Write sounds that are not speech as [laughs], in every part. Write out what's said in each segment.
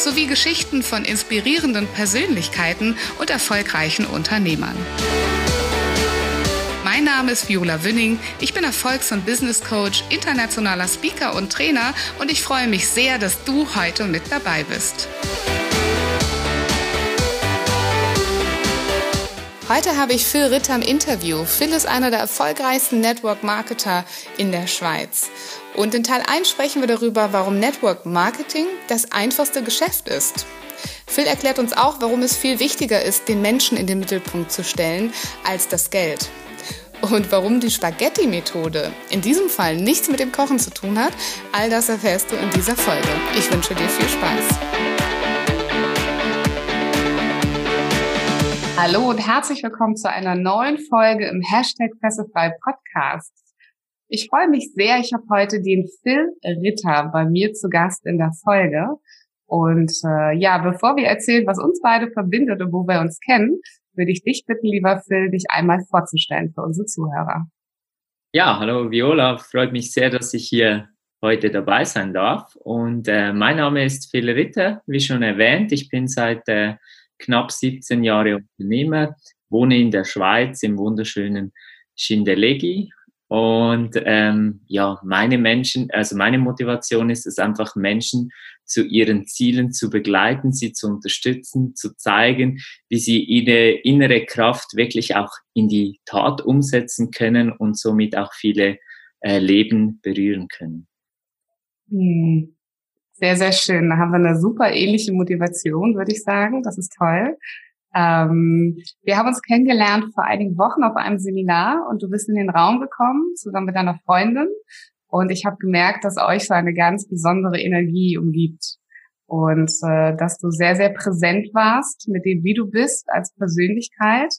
sowie Geschichten von inspirierenden Persönlichkeiten und erfolgreichen Unternehmern. Mein Name ist Viola Wünning. Ich bin Erfolgs- und Business Coach, internationaler Speaker und Trainer und ich freue mich sehr, dass du heute mit dabei bist. Heute habe ich Phil Ritter im Interview. Phil ist einer der erfolgreichsten Network Marketer in der Schweiz. Und in Teil 1 sprechen wir darüber, warum Network Marketing das einfachste Geschäft ist. Phil erklärt uns auch, warum es viel wichtiger ist, den Menschen in den Mittelpunkt zu stellen, als das Geld. Und warum die Spaghetti-Methode in diesem Fall nichts mit dem Kochen zu tun hat, all das erfährst du in dieser Folge. Ich wünsche dir viel Spaß. Hallo und herzlich willkommen zu einer neuen Folge im Hashtag Pressefrei Podcast. Ich freue mich sehr. Ich habe heute den Phil Ritter bei mir zu Gast in der Folge. Und äh, ja, bevor wir erzählen, was uns beide verbindet und wo wir uns kennen, würde ich dich bitten, lieber Phil, dich einmal vorzustellen für unsere Zuhörer. Ja, hallo Viola, freut mich sehr, dass ich hier heute dabei sein darf. Und äh, mein Name ist Phil Ritter, wie schon erwähnt. Ich bin seit äh, knapp 17 Jahren Unternehmer, wohne in der Schweiz im wunderschönen Schindellegi und ähm, ja, meine Menschen, also meine Motivation ist es einfach, Menschen zu ihren Zielen zu begleiten, sie zu unterstützen, zu zeigen, wie sie ihre innere Kraft wirklich auch in die Tat umsetzen können und somit auch viele äh, Leben berühren können. Hm. Sehr, sehr schön. Da haben wir eine super ähnliche Motivation, würde ich sagen. Das ist toll. Ähm, wir haben uns kennengelernt vor einigen Wochen auf einem Seminar und du bist in den Raum gekommen, zusammen mit deiner Freundin. Und ich habe gemerkt, dass euch so eine ganz besondere Energie umgibt. Und äh, dass du sehr, sehr präsent warst mit dem, wie du bist als Persönlichkeit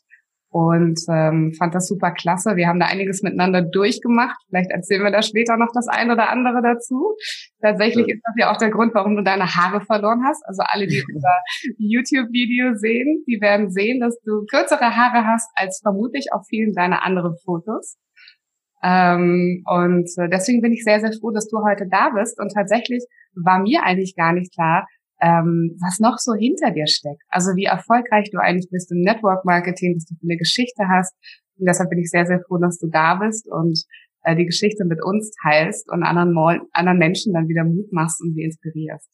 und ähm, fand das super klasse. Wir haben da einiges miteinander durchgemacht. Vielleicht erzählen wir da später noch das ein oder andere dazu. Tatsächlich ja. ist das ja auch der Grund, warum du deine Haare verloren hast. Also alle, die [laughs] unser YouTube-Video sehen, die werden sehen, dass du kürzere Haare hast als vermutlich auf vielen deiner anderen Fotos. Ähm, und äh, deswegen bin ich sehr, sehr froh, dass du heute da bist. Und tatsächlich war mir eigentlich gar nicht klar, ähm, was noch so hinter dir steckt. Also wie erfolgreich du eigentlich bist im Network Marketing, dass du eine Geschichte hast. Und deshalb bin ich sehr, sehr froh, dass du da bist und äh, die Geschichte mit uns teilst und anderen, anderen Menschen dann wieder Mut machst und sie inspirierst.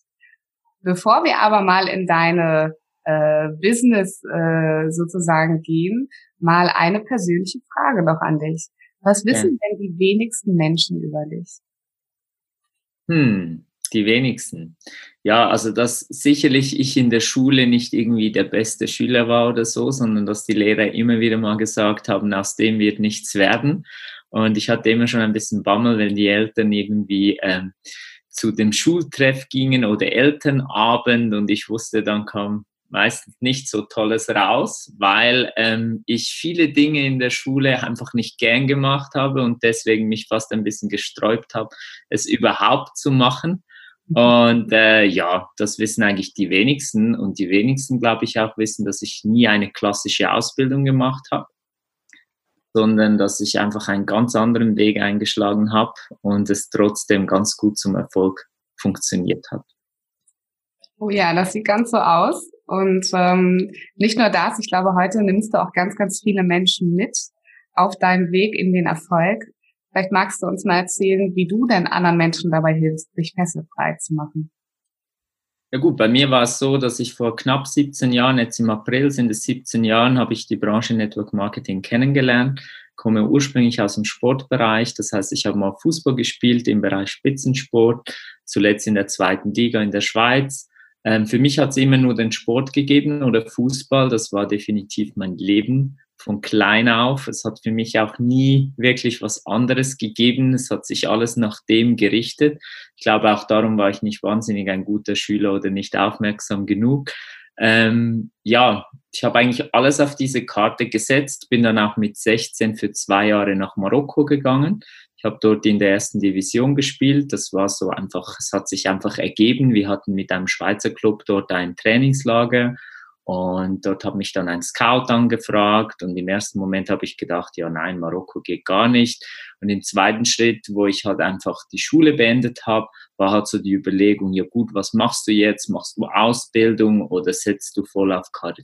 Bevor wir aber mal in deine äh, Business äh, sozusagen gehen, mal eine persönliche Frage noch an dich. Was wissen denn die wenigsten Menschen über dich? Hm, die wenigsten. Ja, also dass sicherlich ich in der Schule nicht irgendwie der beste Schüler war oder so, sondern dass die Lehrer immer wieder mal gesagt haben, aus dem wird nichts werden. Und ich hatte immer schon ein bisschen Bammel, wenn die Eltern irgendwie ähm, zu dem Schultreff gingen oder Elternabend und ich wusste, dann kam meistens nicht so Tolles raus, weil ähm, ich viele Dinge in der Schule einfach nicht gern gemacht habe und deswegen mich fast ein bisschen gesträubt habe, es überhaupt zu machen. Und äh, ja, das wissen eigentlich die wenigsten. Und die wenigsten, glaube ich, auch wissen, dass ich nie eine klassische Ausbildung gemacht habe, sondern dass ich einfach einen ganz anderen Weg eingeschlagen habe und es trotzdem ganz gut zum Erfolg funktioniert hat. Oh ja, das sieht ganz so aus. Und ähm, nicht nur das, ich glaube, heute nimmst du auch ganz, ganz viele Menschen mit auf deinem Weg in den Erfolg. Vielleicht magst du uns mal erzählen, wie du denn anderen Menschen dabei hilfst, sich fesselfrei zu machen. Ja gut, bei mir war es so, dass ich vor knapp 17 Jahren, jetzt im April sind es 17 Jahren, habe ich die Branche Network Marketing kennengelernt, komme ursprünglich aus dem Sportbereich, das heißt, ich habe mal Fußball gespielt im Bereich Spitzensport, zuletzt in der zweiten Liga in der Schweiz. Ähm, für mich hat es immer nur den Sport gegeben oder Fußball, das war definitiv mein Leben von klein auf. Es hat für mich auch nie wirklich was anderes gegeben. Es hat sich alles nach dem gerichtet. Ich glaube, auch darum war ich nicht wahnsinnig ein guter Schüler oder nicht aufmerksam genug. Ähm, ja, ich habe eigentlich alles auf diese Karte gesetzt, bin dann auch mit 16 für zwei Jahre nach Marokko gegangen. Ich habe dort in der ersten Division gespielt. Das war so einfach, es hat sich einfach ergeben. Wir hatten mit einem Schweizer Club dort ein Trainingslager und dort hat mich dann ein Scout angefragt und im ersten Moment habe ich gedacht, ja nein, Marokko geht gar nicht. Und im zweiten Schritt, wo ich halt einfach die Schule beendet habe, war halt so die Überlegung, ja gut, was machst du jetzt? Machst du Ausbildung oder setzt du voll auf Karte,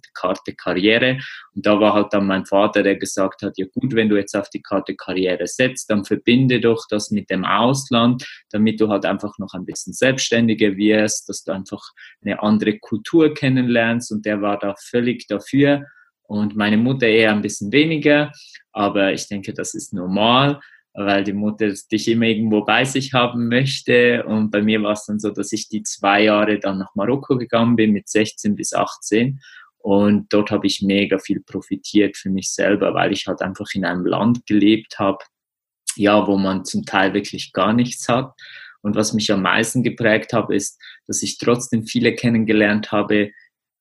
Karriere? Und da war halt dann mein Vater, der gesagt hat, ja gut, wenn du jetzt auf die Karte Karriere setzt, dann verbinde doch das mit dem Ausland, damit du halt einfach noch ein bisschen selbstständiger wirst, dass du einfach eine andere Kultur kennenlernst und der war da völlig dafür und meine Mutter eher ein bisschen weniger, aber ich denke, das ist normal weil die Mutter dich immer irgendwo bei sich haben möchte. Und bei mir war es dann so, dass ich die zwei Jahre dann nach Marokko gegangen bin, mit 16 bis 18. Und dort habe ich mega viel profitiert für mich selber, weil ich halt einfach in einem Land gelebt habe, ja, wo man zum Teil wirklich gar nichts hat. Und was mich am meisten geprägt habe, ist, dass ich trotzdem viele kennengelernt habe,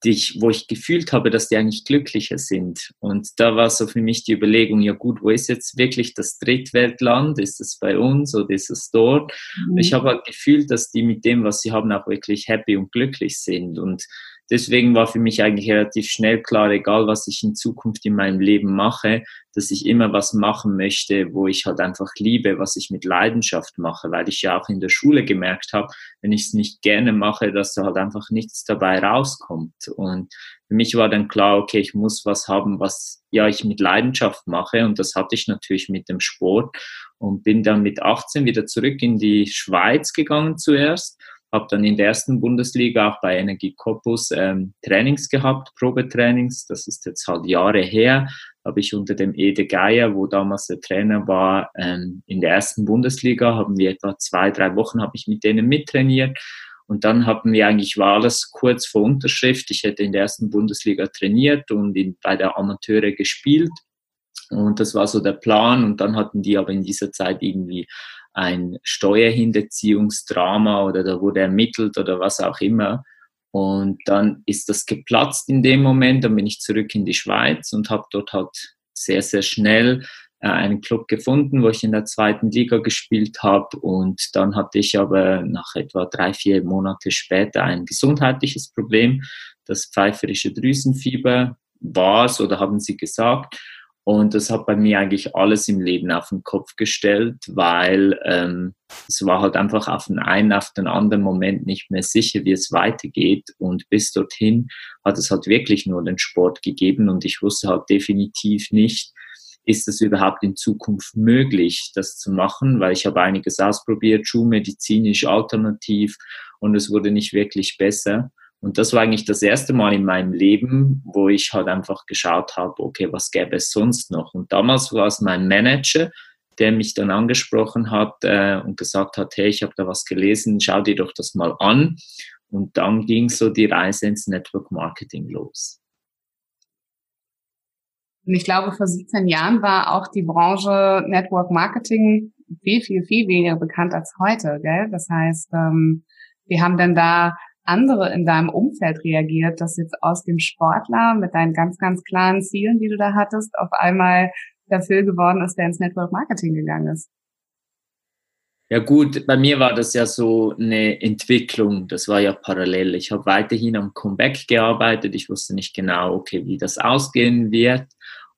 die ich, wo ich gefühlt habe, dass die eigentlich glücklicher sind. Und da war so für mich die Überlegung, ja gut, wo ist jetzt wirklich das Drittweltland? Ist es bei uns oder ist es dort? Mhm. Ich habe halt gefühlt, dass die mit dem, was sie haben, auch wirklich happy und glücklich sind. Und deswegen war für mich eigentlich relativ schnell klar, egal was ich in Zukunft in meinem Leben mache, dass ich immer was machen möchte, wo ich halt einfach liebe, was ich mit Leidenschaft mache, weil ich ja auch in der Schule gemerkt habe, wenn ich es nicht gerne mache, dass da halt einfach nichts dabei rauskommt. Und für mich war dann klar, okay, ich muss was haben, was ja ich mit Leidenschaft mache. Und das hatte ich natürlich mit dem Sport und bin dann mit 18 wieder zurück in die Schweiz gegangen zuerst habe dann in der ersten Bundesliga auch bei Energie Cottbus ähm, Trainings gehabt, Probetrainings. Das ist jetzt halt Jahre her. Habe ich unter dem Ede Geier, wo damals der Trainer war, ähm, in der ersten Bundesliga, haben wir etwa zwei, drei Wochen habe ich mit denen mittrainiert. Und dann hatten wir eigentlich, war alles kurz vor Unterschrift. Ich hätte in der ersten Bundesliga trainiert und in, bei der Amateure gespielt. Und das war so der Plan. Und dann hatten die aber in dieser Zeit irgendwie ein Steuerhinterziehungsdrama oder da wurde ermittelt oder was auch immer. Und dann ist das geplatzt in dem Moment. Dann bin ich zurück in die Schweiz und habe dort halt sehr, sehr schnell äh, einen Club gefunden, wo ich in der zweiten Liga gespielt habe. Und dann hatte ich aber nach etwa drei, vier Monate später ein gesundheitliches Problem. Das pfeiferische Drüsenfieber war es oder haben sie gesagt. Und das hat bei mir eigentlich alles im Leben auf den Kopf gestellt, weil ähm, es war halt einfach auf den einen, auf den anderen Moment nicht mehr sicher, wie es weitergeht. Und bis dorthin hat es halt wirklich nur den Sport gegeben und ich wusste halt definitiv nicht, ist es überhaupt in Zukunft möglich, das zu machen, weil ich habe einiges ausprobiert, schulmedizinisch, alternativ und es wurde nicht wirklich besser. Und das war eigentlich das erste Mal in meinem Leben, wo ich halt einfach geschaut habe, okay, was gäbe es sonst noch? Und damals war es mein Manager, der mich dann angesprochen hat äh, und gesagt hat, hey, ich habe da was gelesen, schau dir doch das mal an. Und dann ging so die Reise ins Network Marketing los. Und ich glaube, vor 17 Jahren war auch die Branche Network Marketing viel, viel, viel weniger bekannt als heute. Gell? Das heißt, ähm, wir haben dann da andere in deinem Umfeld reagiert, dass jetzt aus dem Sportler mit deinen ganz, ganz klaren Zielen, die du da hattest, auf einmal der Phil geworden ist, der ins Network Marketing gegangen ist? Ja gut, bei mir war das ja so eine Entwicklung, das war ja parallel. Ich habe weiterhin am Comeback gearbeitet, ich wusste nicht genau, okay, wie das ausgehen wird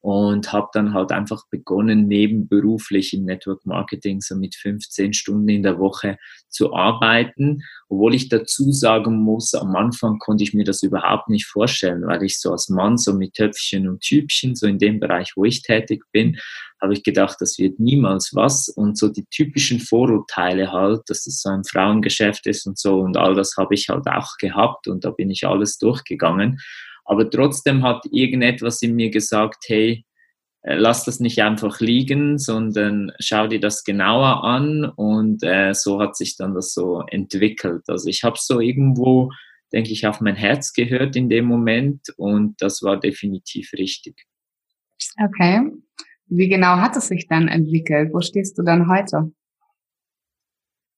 und habe dann halt einfach begonnen, nebenberuflich im Network Marketing so mit 15 Stunden in der Woche zu arbeiten. Obwohl ich dazu sagen muss, am Anfang konnte ich mir das überhaupt nicht vorstellen, weil ich so als Mann so mit Töpfchen und Typchen, so in dem Bereich, wo ich tätig bin, habe ich gedacht, das wird niemals was. Und so die typischen Vorurteile halt, dass das so ein Frauengeschäft ist und so und all das habe ich halt auch gehabt und da bin ich alles durchgegangen. Aber trotzdem hat irgendetwas in mir gesagt, hey, äh, lass das nicht einfach liegen, sondern schau dir das genauer an und äh, so hat sich dann das so entwickelt. Also ich habe so irgendwo, denke ich, auf mein Herz gehört in dem Moment und das war definitiv richtig. Okay. Wie genau hat es sich dann entwickelt? Wo stehst du dann heute?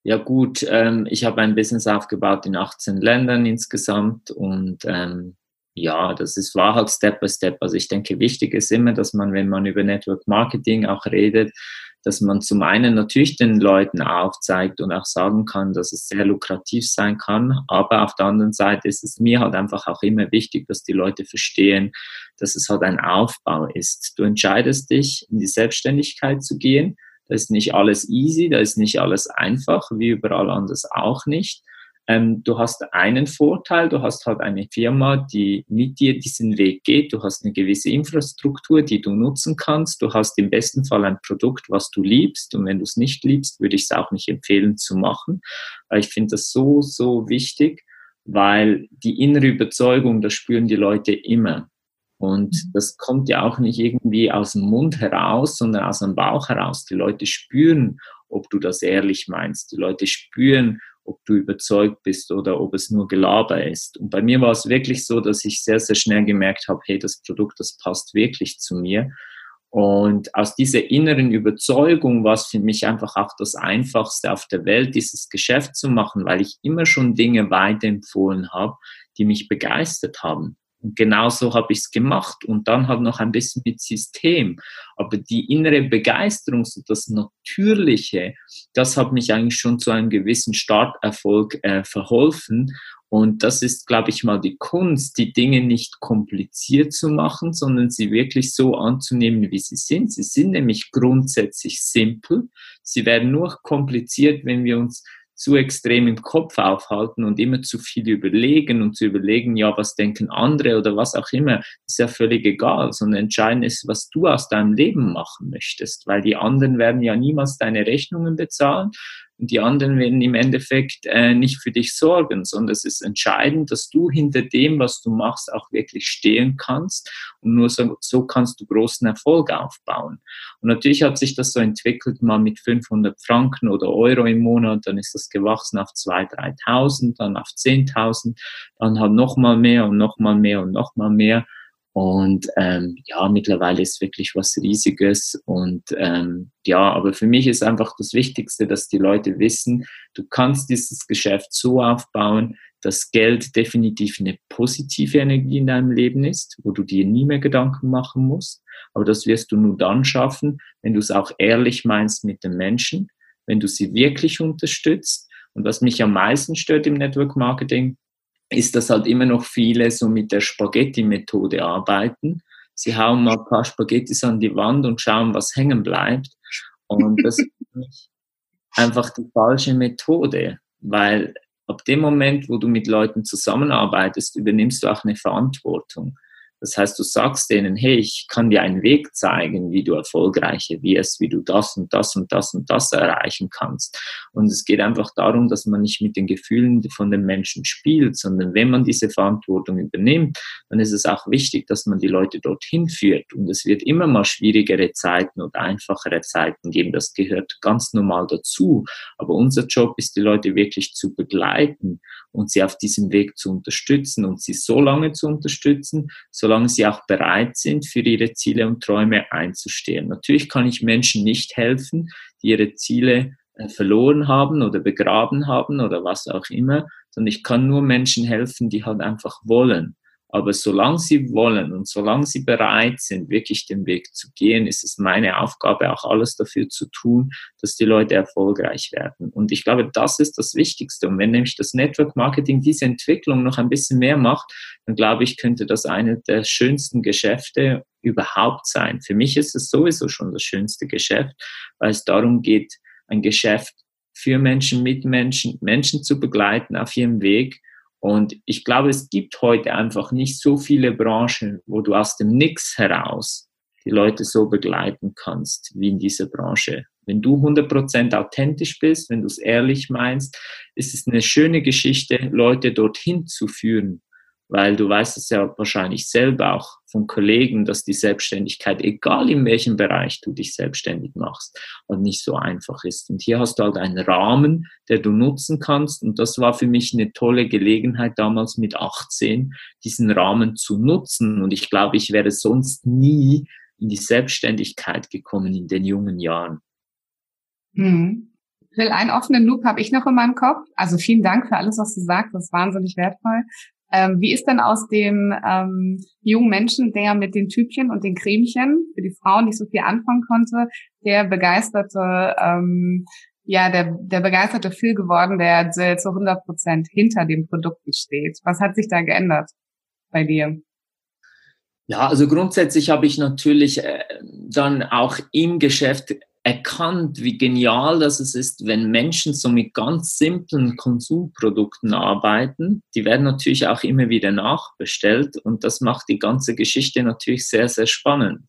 Ja gut, ähm, ich habe ein Business aufgebaut in 18 Ländern insgesamt und ähm, ja, das ist war halt Step by Step. Also ich denke, wichtig ist immer, dass man, wenn man über Network Marketing auch redet, dass man zum einen natürlich den Leuten aufzeigt und auch sagen kann, dass es sehr lukrativ sein kann, aber auf der anderen Seite ist es mir halt einfach auch immer wichtig, dass die Leute verstehen, dass es halt ein Aufbau ist. Du entscheidest dich, in die Selbstständigkeit zu gehen. Da ist nicht alles easy, da ist nicht alles einfach, wie überall anders auch nicht. Ähm, du hast einen Vorteil, du hast halt eine Firma, die mit dir diesen Weg geht. Du hast eine gewisse Infrastruktur, die du nutzen kannst. Du hast im besten Fall ein Produkt, was du liebst. Und wenn du es nicht liebst, würde ich es auch nicht empfehlen zu machen. Weil ich finde das so, so wichtig, weil die innere Überzeugung, das spüren die Leute immer. Und mhm. das kommt ja auch nicht irgendwie aus dem Mund heraus, sondern aus dem Bauch heraus. Die Leute spüren, ob du das ehrlich meinst. Die Leute spüren, ob du überzeugt bist oder ob es nur Gelaber ist. Und bei mir war es wirklich so, dass ich sehr, sehr schnell gemerkt habe, hey, das Produkt, das passt wirklich zu mir. Und aus dieser inneren Überzeugung war es für mich einfach auch das Einfachste auf der Welt, dieses Geschäft zu machen, weil ich immer schon Dinge weiterempfohlen habe, die mich begeistert haben. Und genau so habe ich es gemacht und dann halt noch ein bisschen mit System. Aber die innere Begeisterung, so das Natürliche, das hat mich eigentlich schon zu einem gewissen Starterfolg äh, verholfen. Und das ist, glaube ich, mal die Kunst, die Dinge nicht kompliziert zu machen, sondern sie wirklich so anzunehmen, wie sie sind. Sie sind nämlich grundsätzlich simpel. Sie werden nur kompliziert, wenn wir uns zu extrem im Kopf aufhalten und immer zu viel überlegen und zu überlegen, ja, was denken andere oder was auch immer, ist ja völlig egal, sondern entscheidend ist, was du aus deinem Leben machen möchtest, weil die anderen werden ja niemals deine Rechnungen bezahlen die anderen werden im Endeffekt äh, nicht für dich sorgen, sondern es ist entscheidend, dass du hinter dem, was du machst, auch wirklich stehen kannst und nur so, so kannst du großen Erfolg aufbauen. Und natürlich hat sich das so entwickelt, mal mit 500 Franken oder Euro im Monat, dann ist das gewachsen auf 2.000, 3.000, dann auf 10.000, dann halt nochmal mehr und nochmal mehr und nochmal mehr. Und ähm, ja, mittlerweile ist wirklich was Riesiges. Und ähm, ja, aber für mich ist einfach das Wichtigste, dass die Leute wissen, du kannst dieses Geschäft so aufbauen, dass Geld definitiv eine positive Energie in deinem Leben ist, wo du dir nie mehr Gedanken machen musst. Aber das wirst du nur dann schaffen, wenn du es auch ehrlich meinst mit den Menschen, wenn du sie wirklich unterstützt. Und was mich am meisten stört im Network Marketing, ist, dass halt immer noch viele so mit der Spaghetti-Methode arbeiten. Sie hauen mal ein paar Spaghettis an die Wand und schauen, was hängen bleibt. Und das ist einfach die falsche Methode, weil ab dem Moment, wo du mit Leuten zusammenarbeitest, übernimmst du auch eine Verantwortung. Das heißt, du sagst denen, hey, ich kann dir einen Weg zeigen, wie du erfolgreicher wirst, wie du das und das und das und das erreichen kannst. Und es geht einfach darum, dass man nicht mit den Gefühlen von den Menschen spielt, sondern wenn man diese Verantwortung übernimmt, dann ist es auch wichtig, dass man die Leute dorthin führt. Und es wird immer mal schwierigere Zeiten oder einfachere Zeiten geben. Das gehört ganz normal dazu. Aber unser Job ist, die Leute wirklich zu begleiten und sie auf diesem Weg zu unterstützen und sie so lange zu unterstützen, solange sie auch bereit sind, für ihre Ziele und Träume einzustehen. Natürlich kann ich Menschen nicht helfen, die ihre Ziele äh, verloren haben oder begraben haben oder was auch immer, sondern ich kann nur Menschen helfen, die halt einfach wollen. Aber solange sie wollen und solange sie bereit sind, wirklich den Weg zu gehen, ist es meine Aufgabe, auch alles dafür zu tun, dass die Leute erfolgreich werden. Und ich glaube, das ist das Wichtigste. Und wenn nämlich das Network Marketing diese Entwicklung noch ein bisschen mehr macht, dann glaube ich, könnte das eine der schönsten Geschäfte überhaupt sein. Für mich ist es sowieso schon das schönste Geschäft, weil es darum geht, ein Geschäft für Menschen, mit Menschen, Menschen zu begleiten auf ihrem Weg und ich glaube, es gibt heute einfach nicht so viele Branchen, wo du aus dem Nix heraus die Leute so begleiten kannst wie in dieser Branche. Wenn du 100% authentisch bist, wenn du es ehrlich meinst, ist es eine schöne Geschichte, Leute dorthin zu führen weil du weißt es ja wahrscheinlich selber auch von Kollegen, dass die Selbstständigkeit, egal in welchem Bereich du dich selbstständig machst, und nicht so einfach ist. Und hier hast du halt einen Rahmen, der du nutzen kannst. Und das war für mich eine tolle Gelegenheit damals mit 18, diesen Rahmen zu nutzen. Und ich glaube, ich wäre sonst nie in die Selbstständigkeit gekommen in den jungen Jahren. Hm. Will einen offenen Loop habe ich noch in meinem Kopf. Also vielen Dank für alles, was du sagst. Das ist wahnsinnig wertvoll. Ähm, wie ist denn aus dem ähm, jungen Menschen, der mit den Typchen und den Cremchen für die Frauen nicht so viel anfangen konnte, der begeisterte, ähm, ja, der, der begeisterte Phil geworden, der zu 100 Prozent hinter den Produkten steht? Was hat sich da geändert bei dir? Ja, also grundsätzlich habe ich natürlich äh, dann auch im Geschäft erkannt, wie genial das ist, wenn Menschen so mit ganz simplen Konsumprodukten arbeiten. Die werden natürlich auch immer wieder nachbestellt und das macht die ganze Geschichte natürlich sehr, sehr spannend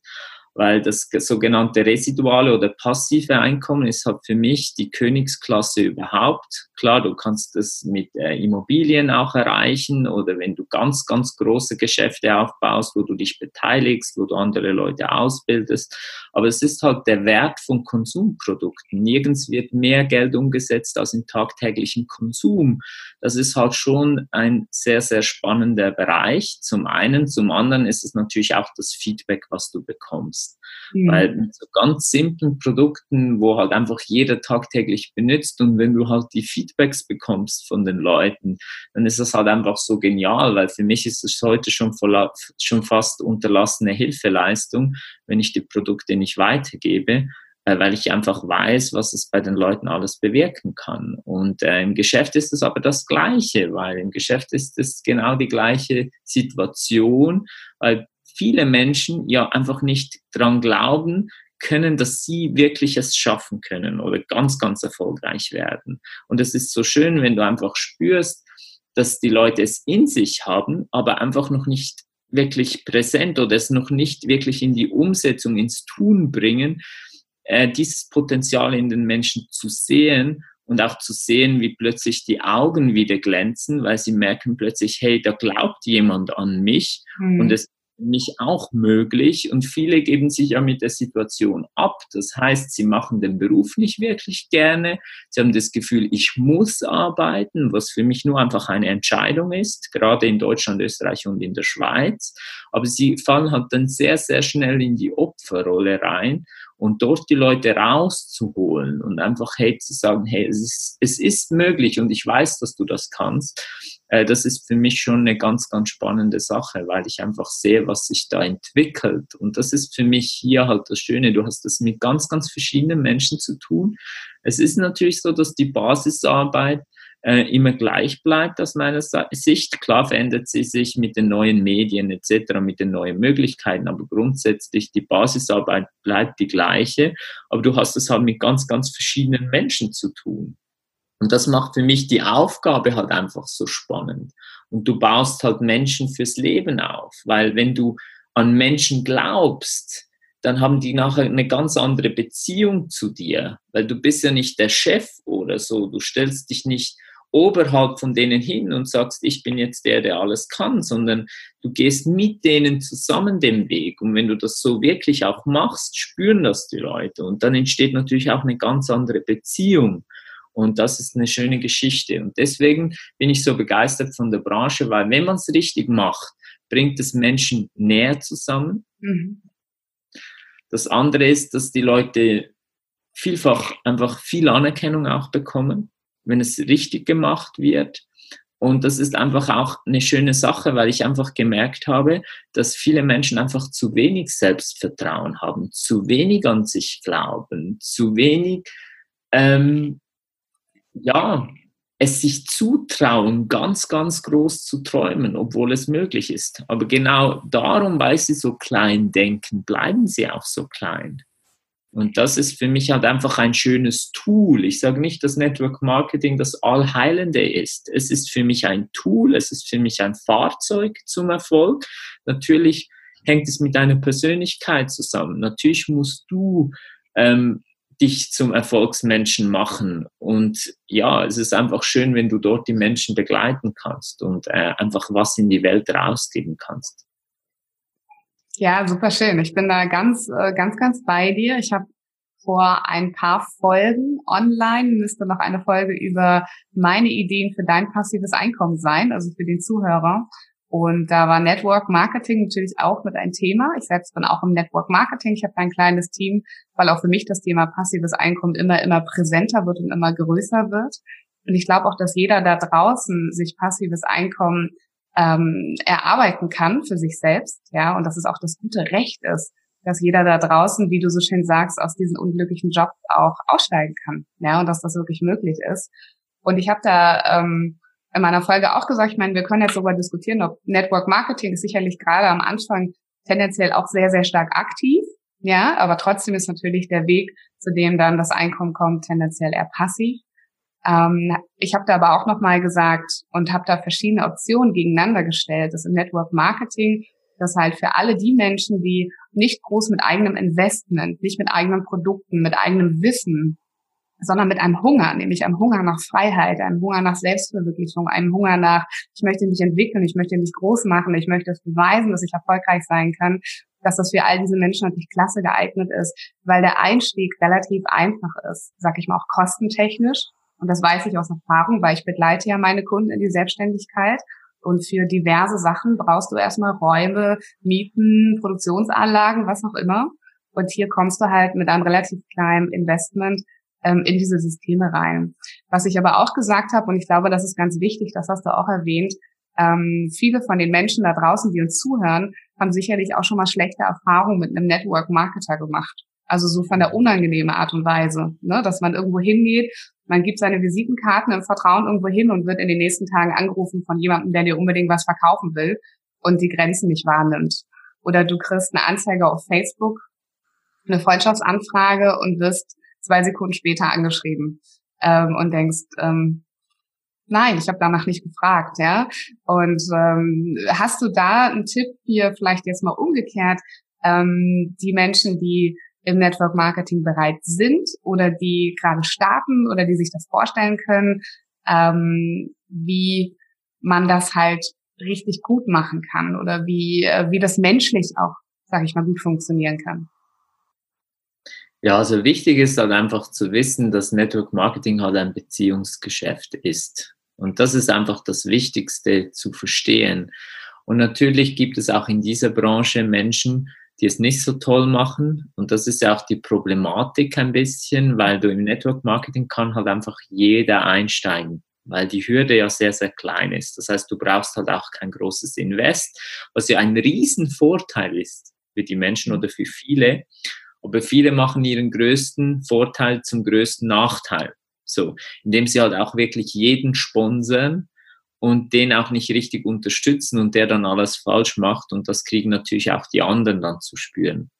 weil das sogenannte residuale oder passive Einkommen ist halt für mich die Königsklasse überhaupt. Klar, du kannst das mit äh, Immobilien auch erreichen oder wenn du ganz, ganz große Geschäfte aufbaust, wo du dich beteiligst, wo du andere Leute ausbildest. Aber es ist halt der Wert von Konsumprodukten. Nirgends wird mehr Geld umgesetzt als im tagtäglichen Konsum. Das ist halt schon ein sehr, sehr spannender Bereich. Zum einen, zum anderen ist es natürlich auch das Feedback, was du bekommst benutzt. Mhm. Weil mit so ganz simplen Produkten, wo halt einfach jeder tagtäglich benutzt und wenn du halt die Feedbacks bekommst von den Leuten, dann ist das halt einfach so genial, weil für mich ist es heute schon, voll, schon fast unterlassene Hilfeleistung, wenn ich die Produkte nicht weitergebe äh, weil ich einfach weiß, was es bei den Leuten alles bewirken kann. Und äh, im Geschäft ist es aber das Gleiche, weil im Geschäft ist es genau die gleiche Situation, weil viele Menschen ja einfach nicht dran glauben können, dass sie wirklich es schaffen können oder ganz, ganz erfolgreich werden. Und es ist so schön, wenn du einfach spürst, dass die Leute es in sich haben, aber einfach noch nicht wirklich präsent oder es noch nicht wirklich in die Umsetzung, ins Tun bringen, äh, dieses Potenzial in den Menschen zu sehen und auch zu sehen, wie plötzlich die Augen wieder glänzen, weil sie merken plötzlich, hey, da glaubt jemand an mich mhm. und es mich auch möglich und viele geben sich ja mit der Situation ab. Das heißt, sie machen den Beruf nicht wirklich gerne. Sie haben das Gefühl, ich muss arbeiten, was für mich nur einfach eine Entscheidung ist, gerade in Deutschland, Österreich und in der Schweiz. Aber sie fallen halt dann sehr, sehr schnell in die Opferrolle rein und dort die Leute rauszuholen und einfach, hey, zu sagen, hey, es ist, es ist möglich und ich weiß, dass du das kannst das ist für mich schon eine ganz, ganz spannende Sache, weil ich einfach sehe, was sich da entwickelt. Und das ist für mich hier halt das Schöne. Du hast das mit ganz, ganz verschiedenen Menschen zu tun. Es ist natürlich so, dass die Basisarbeit äh, immer gleich bleibt aus meiner Sicht. Klar verändert sie sich mit den neuen Medien etc., mit den neuen Möglichkeiten, aber grundsätzlich die Basisarbeit bleibt die gleiche. Aber du hast es halt mit ganz, ganz verschiedenen Menschen zu tun. Und das macht für mich die Aufgabe halt einfach so spannend. Und du baust halt Menschen fürs Leben auf, weil wenn du an Menschen glaubst, dann haben die nachher eine ganz andere Beziehung zu dir, weil du bist ja nicht der Chef oder so, du stellst dich nicht oberhalb von denen hin und sagst, ich bin jetzt der, der alles kann, sondern du gehst mit denen zusammen den Weg. Und wenn du das so wirklich auch machst, spüren das die Leute. Und dann entsteht natürlich auch eine ganz andere Beziehung. Und das ist eine schöne Geschichte. Und deswegen bin ich so begeistert von der Branche, weil wenn man es richtig macht, bringt es Menschen näher zusammen. Mhm. Das andere ist, dass die Leute vielfach einfach viel Anerkennung auch bekommen, wenn es richtig gemacht wird. Und das ist einfach auch eine schöne Sache, weil ich einfach gemerkt habe, dass viele Menschen einfach zu wenig Selbstvertrauen haben, zu wenig an sich glauben, zu wenig ähm, ja, es sich zutrauen, ganz, ganz groß zu träumen, obwohl es möglich ist. Aber genau darum, weil sie so klein denken, bleiben sie auch so klein. Und das ist für mich halt einfach ein schönes Tool. Ich sage nicht, dass Network Marketing das Allheilende ist. Es ist für mich ein Tool, es ist für mich ein Fahrzeug zum Erfolg. Natürlich hängt es mit deiner Persönlichkeit zusammen. Natürlich musst du ähm, dich zum Erfolgsmenschen machen. Und ja, es ist einfach schön, wenn du dort die Menschen begleiten kannst und äh, einfach was in die Welt rausgeben kannst. Ja, super schön. Ich bin da ganz, äh, ganz, ganz bei dir. Ich habe vor ein paar Folgen online müsste noch eine Folge über meine Ideen für dein passives Einkommen sein, also für den Zuhörer. Und da war Network Marketing natürlich auch mit ein Thema. Ich selbst bin auch im Network Marketing. Ich habe ein kleines Team, weil auch für mich das Thema passives Einkommen immer, immer präsenter wird und immer größer wird. Und ich glaube auch, dass jeder da draußen sich passives Einkommen ähm, erarbeiten kann für sich selbst, ja, und dass es auch das gute Recht ist, dass jeder da draußen, wie du so schön sagst, aus diesen unglücklichen Jobs auch aussteigen kann, ja, und dass das wirklich möglich ist. Und ich habe da ähm, in meiner Folge auch gesagt, ich meine, wir können jetzt darüber diskutieren, ob Network Marketing ist sicherlich gerade am Anfang tendenziell auch sehr, sehr stark aktiv, ja, aber trotzdem ist natürlich der Weg, zu dem dann das Einkommen kommt, tendenziell eher passiv. Ähm, ich habe da aber auch nochmal gesagt und habe da verschiedene Optionen gegeneinander gestellt. Das im Network Marketing, das halt für alle die Menschen, die nicht groß mit eigenem Investment, nicht mit eigenen Produkten, mit eigenem Wissen, sondern mit einem Hunger, nämlich einem Hunger nach Freiheit, einem Hunger nach Selbstverwirklichung, einem Hunger nach, ich möchte mich entwickeln, ich möchte mich groß machen, ich möchte es beweisen, dass ich erfolgreich sein kann, dass das für all diese Menschen natürlich klasse geeignet ist, weil der Einstieg relativ einfach ist, sag ich mal auch kostentechnisch. Und das weiß ich aus Erfahrung, weil ich begleite ja meine Kunden in die Selbstständigkeit. Und für diverse Sachen brauchst du erstmal Räume, Mieten, Produktionsanlagen, was auch immer. Und hier kommst du halt mit einem relativ kleinen Investment ähm, in diese Systeme rein. Was ich aber auch gesagt habe, und ich glaube, das ist ganz wichtig, das hast du auch erwähnt, ähm, viele von den Menschen da draußen, die uns zuhören, haben sicherlich auch schon mal schlechte Erfahrungen mit einem Network Marketer gemacht. Also so von der unangenehmen Art und Weise, ne? dass man irgendwo hingeht, man gibt seine Visitenkarten im Vertrauen irgendwo hin und wird in den nächsten Tagen angerufen von jemandem, der dir unbedingt was verkaufen will und die Grenzen nicht wahrnimmt. Oder du kriegst eine Anzeige auf Facebook, eine Freundschaftsanfrage und wirst zwei Sekunden später angeschrieben ähm, und denkst, ähm, nein, ich habe danach nicht gefragt, ja. Und ähm, hast du da einen Tipp hier vielleicht jetzt mal umgekehrt, ähm, die Menschen, die im Network Marketing bereit sind oder die gerade starten oder die sich das vorstellen können, ähm, wie man das halt richtig gut machen kann oder wie, äh, wie das menschlich auch, sage ich mal, gut funktionieren kann. Ja, also wichtig ist halt einfach zu wissen, dass Network Marketing halt ein Beziehungsgeschäft ist. Und das ist einfach das Wichtigste zu verstehen. Und natürlich gibt es auch in dieser Branche Menschen, die es nicht so toll machen. Und das ist ja auch die Problematik ein bisschen, weil du im Network Marketing kann halt einfach jeder einsteigen, weil die Hürde ja sehr, sehr klein ist. Das heißt, du brauchst halt auch kein großes Invest, was ja ein Riesenvorteil ist für die Menschen oder für viele. Aber viele machen ihren größten Vorteil zum größten Nachteil. So, indem sie halt auch wirklich jeden sponsern und den auch nicht richtig unterstützen und der dann alles falsch macht und das kriegen natürlich auch die anderen dann zu spüren.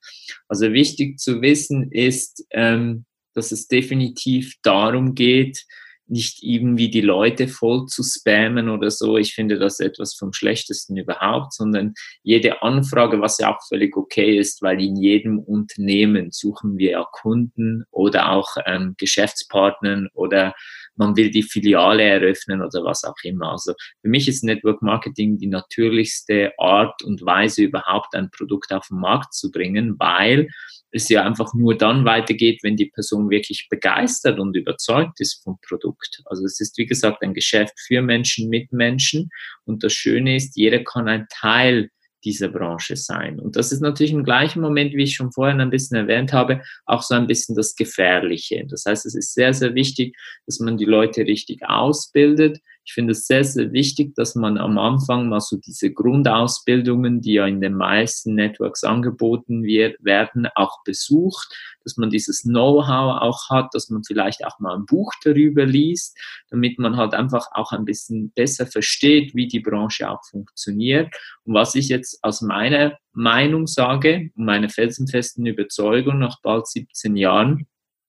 Also wichtig zu wissen ist, ähm, dass es definitiv darum geht, nicht irgendwie die Leute voll zu spammen oder so. Ich finde das etwas vom Schlechtesten überhaupt, sondern jede Anfrage, was ja auch völlig okay ist, weil in jedem Unternehmen suchen wir ja Kunden oder auch ähm, Geschäftspartnern oder man will die Filiale eröffnen oder was auch immer. Also für mich ist Network Marketing die natürlichste Art und Weise überhaupt ein Produkt auf den Markt zu bringen, weil es ja einfach nur dann weitergeht, wenn die Person wirklich begeistert und überzeugt ist vom Produkt. Also es ist, wie gesagt, ein Geschäft für Menschen mit Menschen. Und das Schöne ist, jeder kann ein Teil dieser Branche sein. Und das ist natürlich im gleichen Moment, wie ich schon vorhin ein bisschen erwähnt habe, auch so ein bisschen das Gefährliche. Das heißt, es ist sehr, sehr wichtig, dass man die Leute richtig ausbildet, ich finde es sehr, sehr wichtig, dass man am Anfang mal so diese Grundausbildungen, die ja in den meisten Networks angeboten wird, werden, auch besucht, dass man dieses Know-how auch hat, dass man vielleicht auch mal ein Buch darüber liest, damit man halt einfach auch ein bisschen besser versteht, wie die Branche auch funktioniert. Und was ich jetzt aus meiner Meinung sage, meine felsenfesten Überzeugung nach bald 17 Jahren,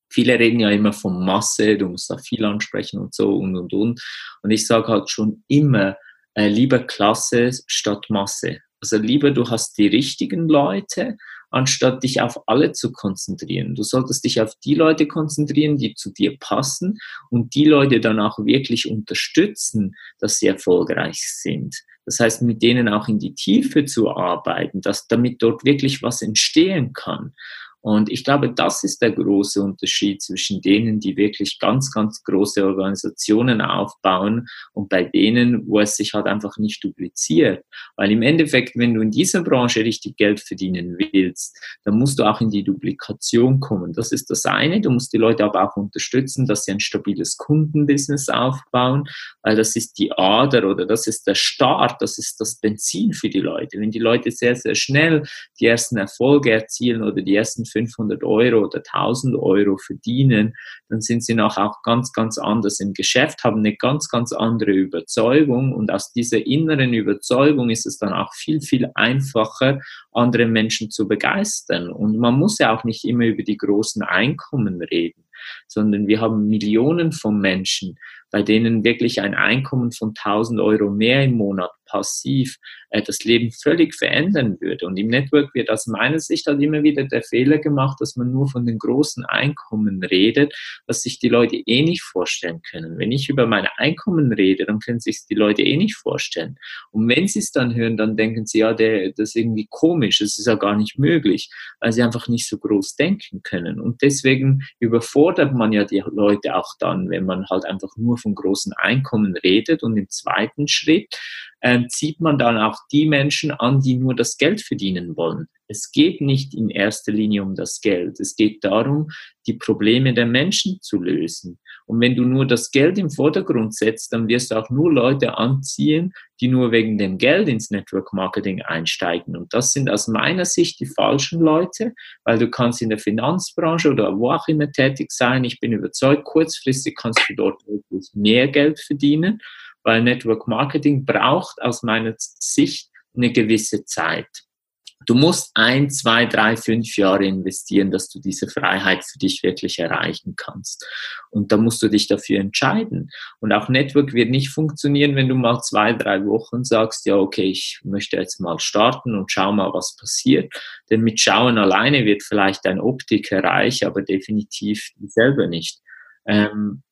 viele reden ja immer von Masse, du musst da viel ansprechen und so und und und. Und ich sage halt schon immer, äh, lieber Klasse statt Masse. Also lieber du hast die richtigen Leute, anstatt dich auf alle zu konzentrieren. Du solltest dich auf die Leute konzentrieren, die zu dir passen und die Leute dann auch wirklich unterstützen, dass sie erfolgreich sind. Das heißt, mit denen auch in die Tiefe zu arbeiten, dass damit dort wirklich was entstehen kann. Und ich glaube, das ist der große Unterschied zwischen denen, die wirklich ganz, ganz große Organisationen aufbauen und bei denen, wo es sich halt einfach nicht dupliziert. Weil im Endeffekt, wenn du in dieser Branche richtig Geld verdienen willst, dann musst du auch in die Duplikation kommen. Das ist das eine. Du musst die Leute aber auch unterstützen, dass sie ein stabiles Kundenbusiness aufbauen, weil das ist die Ader oder das ist der Start, das ist das Benzin für die Leute. Wenn die Leute sehr, sehr schnell die ersten Erfolge erzielen oder die ersten 500 Euro oder 1000 Euro verdienen, dann sind sie noch auch ganz, ganz anders im Geschäft, haben eine ganz, ganz andere Überzeugung und aus dieser inneren Überzeugung ist es dann auch viel, viel einfacher, andere Menschen zu begeistern. Und man muss ja auch nicht immer über die großen Einkommen reden sondern wir haben Millionen von Menschen, bei denen wirklich ein Einkommen von 1000 Euro mehr im Monat passiv äh, das Leben völlig verändern würde. Und im Network wird aus meiner Sicht halt immer wieder der Fehler gemacht, dass man nur von den großen Einkommen redet, was sich die Leute eh nicht vorstellen können. Wenn ich über meine Einkommen rede, dann können sich die Leute eh nicht vorstellen. Und wenn sie es dann hören, dann denken sie, ja, der, das ist irgendwie komisch, das ist ja gar nicht möglich, weil sie einfach nicht so groß denken können. Und deswegen überfordert man ja die Leute auch dann, wenn man halt einfach nur von großen Einkommen redet. Und im zweiten Schritt ähm, zieht man dann auch die Menschen an, die nur das Geld verdienen wollen. Es geht nicht in erster Linie um das Geld. Es geht darum, die Probleme der Menschen zu lösen. Und wenn du nur das Geld im Vordergrund setzt, dann wirst du auch nur Leute anziehen, die nur wegen dem Geld ins Network Marketing einsteigen. Und das sind aus meiner Sicht die falschen Leute, weil du kannst in der Finanzbranche oder wo auch immer tätig sein. Ich bin überzeugt, kurzfristig kannst du dort wirklich mehr Geld verdienen weil Network Marketing braucht aus meiner Sicht eine gewisse Zeit. Du musst ein, zwei, drei, fünf Jahre investieren, dass du diese Freiheit für dich wirklich erreichen kannst. Und da musst du dich dafür entscheiden. Und auch Network wird nicht funktionieren, wenn du mal zwei, drei Wochen sagst, ja, okay, ich möchte jetzt mal starten und schau mal, was passiert. Denn mit Schauen alleine wird vielleicht dein Optiker reich, aber definitiv selber nicht. Ähm,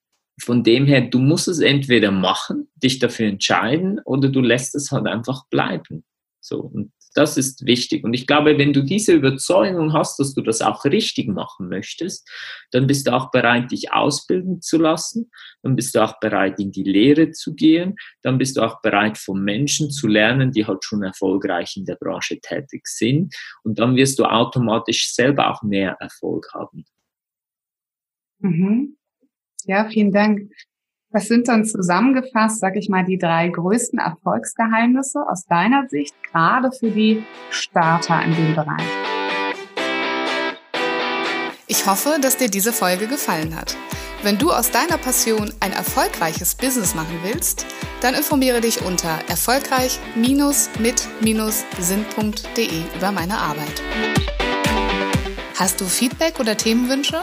von dem her, du musst es entweder machen, dich dafür entscheiden, oder du lässt es halt einfach bleiben. So, und das ist wichtig. Und ich glaube, wenn du diese Überzeugung hast, dass du das auch richtig machen möchtest, dann bist du auch bereit, dich ausbilden zu lassen. Dann bist du auch bereit, in die Lehre zu gehen. Dann bist du auch bereit, von Menschen zu lernen, die halt schon erfolgreich in der Branche tätig sind. Und dann wirst du automatisch selber auch mehr Erfolg haben. Mhm. Ja, vielen Dank. Was sind dann zusammengefasst, sag ich mal, die drei größten Erfolgsgeheimnisse aus deiner Sicht, gerade für die Starter in dem Bereich? Ich hoffe, dass dir diese Folge gefallen hat. Wenn du aus deiner Passion ein erfolgreiches Business machen willst, dann informiere dich unter erfolgreich-mit-sinn.de über meine Arbeit. Hast du Feedback oder Themenwünsche?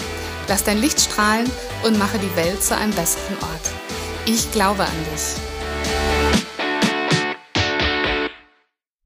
Lass dein Licht strahlen und mache die Welt zu einem besseren Ort. Ich glaube an dich.